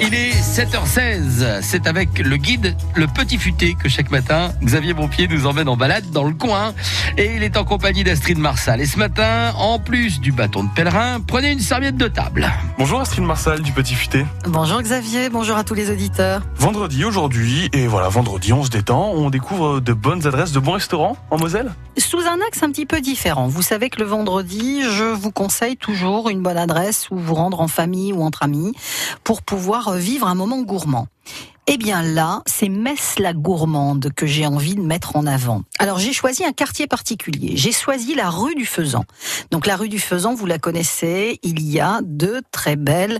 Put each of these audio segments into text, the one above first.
Il est 7h16. C'est avec le guide Le Petit Futé que chaque matin, Xavier Bonpied nous emmène en balade dans le coin. Et il est en compagnie d'Astrid Marsal. Et ce matin, en plus du bâton de pèlerin, prenez une serviette de table. Bonjour Astrid Marsal du Petit Futé. Bonjour Xavier, bonjour à tous les auditeurs. Vendredi aujourd'hui, et voilà, vendredi on se détend, on découvre de bonnes adresses, de bons restaurants en Moselle Sous un axe un petit peu différent. Vous savez que le vendredi, je vous conseille toujours une bonne adresse où vous rendre en famille ou entre amis pour pouvoir vivre un moment gourmand. Eh bien là, c'est Metz la gourmande que j'ai envie de mettre en avant. Alors j'ai choisi un quartier particulier. J'ai choisi la rue du Faisan. Donc la rue du Faisan, vous la connaissez, il y a de très belles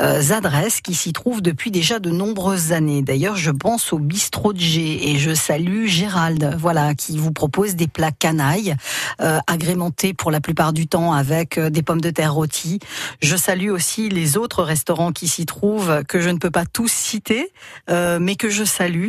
euh, adresses qui s'y trouvent depuis déjà de nombreuses années. D'ailleurs, je pense au bistrot de G et je salue Gérald, voilà, qui vous propose des plats canailles euh, agrémentés pour la plupart du temps avec euh, des pommes de terre rôties. Je salue aussi les autres restaurants qui s'y trouvent que je ne peux pas tous citer. Euh, mais que je salue.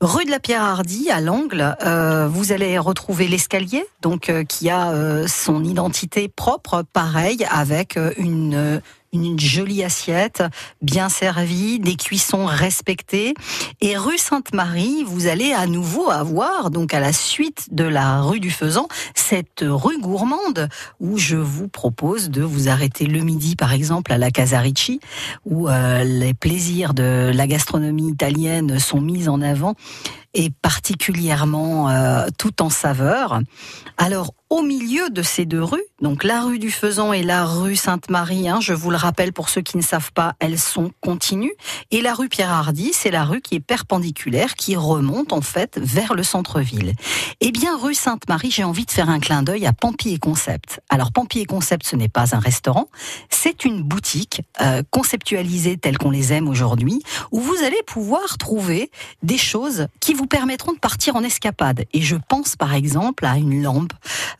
Rue de la Pierre Hardy, à l'angle, euh, vous allez retrouver l'escalier, donc euh, qui a son identité propre, pareil, avec une une jolie assiette, bien servie, des cuissons respectées. Et rue Sainte-Marie, vous allez à nouveau avoir, donc à la suite de la rue du Faisan, cette rue gourmande où je vous propose de vous arrêter le midi, par exemple, à la Casarici, où euh, les plaisirs de la gastronomie italienne sont mis en avant et particulièrement euh, tout en saveur. Alors au milieu de ces deux rues, donc la rue du Faisan et la rue Sainte-Marie, hein, je vous le rappelle pour ceux qui ne savent pas, elles sont continues. Et la rue Pierre-Hardy, c'est la rue qui est perpendiculaire, qui remonte en fait vers le centre-ville. Eh bien, rue Sainte-Marie, j'ai envie de faire un clin d'œil à Pampi et Concept. Alors, Pampi et Concept, ce n'est pas un restaurant, c'est une boutique euh, conceptualisée telle qu'on les aime aujourd'hui, où vous allez pouvoir trouver des choses qui vous permettront de partir en escapade. Et je pense par exemple à une lampe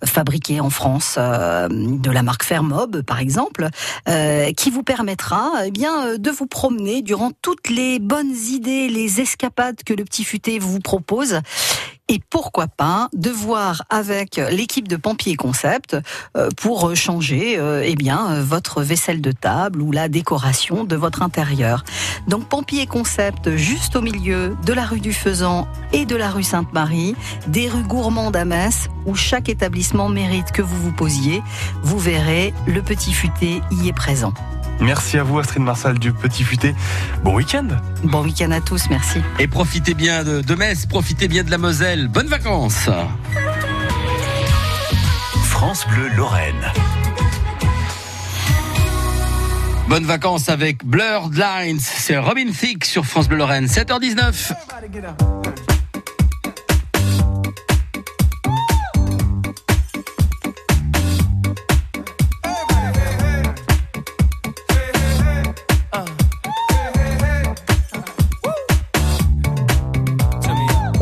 fabriquée en France euh, de la marque Fermob, par exemple, euh, qui vous permettra eh bien euh, de vous promener durant toutes les bonnes idées, les escapades que le petit futé vous propose et pourquoi pas de voir avec l'équipe de Pompier Concept euh, pour changer euh, eh bien votre vaisselle de table ou la décoration de votre intérieur. Donc Pompier Concept juste au milieu de la rue du Faisan et de la rue Sainte-Marie, des rues gourmandes à Metz où chaque établissement mérite que vous vous posiez. Vous verrez, le petit futé y est présent. Merci à vous Astrid Marsal du Petit Futé. Bon week-end. Bon week-end à tous, merci. Et profitez bien de, de Metz, profitez bien de la Moselle. Bonnes vacances. France Bleu Lorraine. Bonnes vacances avec Blurred Lines. C'est Robin Thicke sur France Bleu Lorraine. 7h19.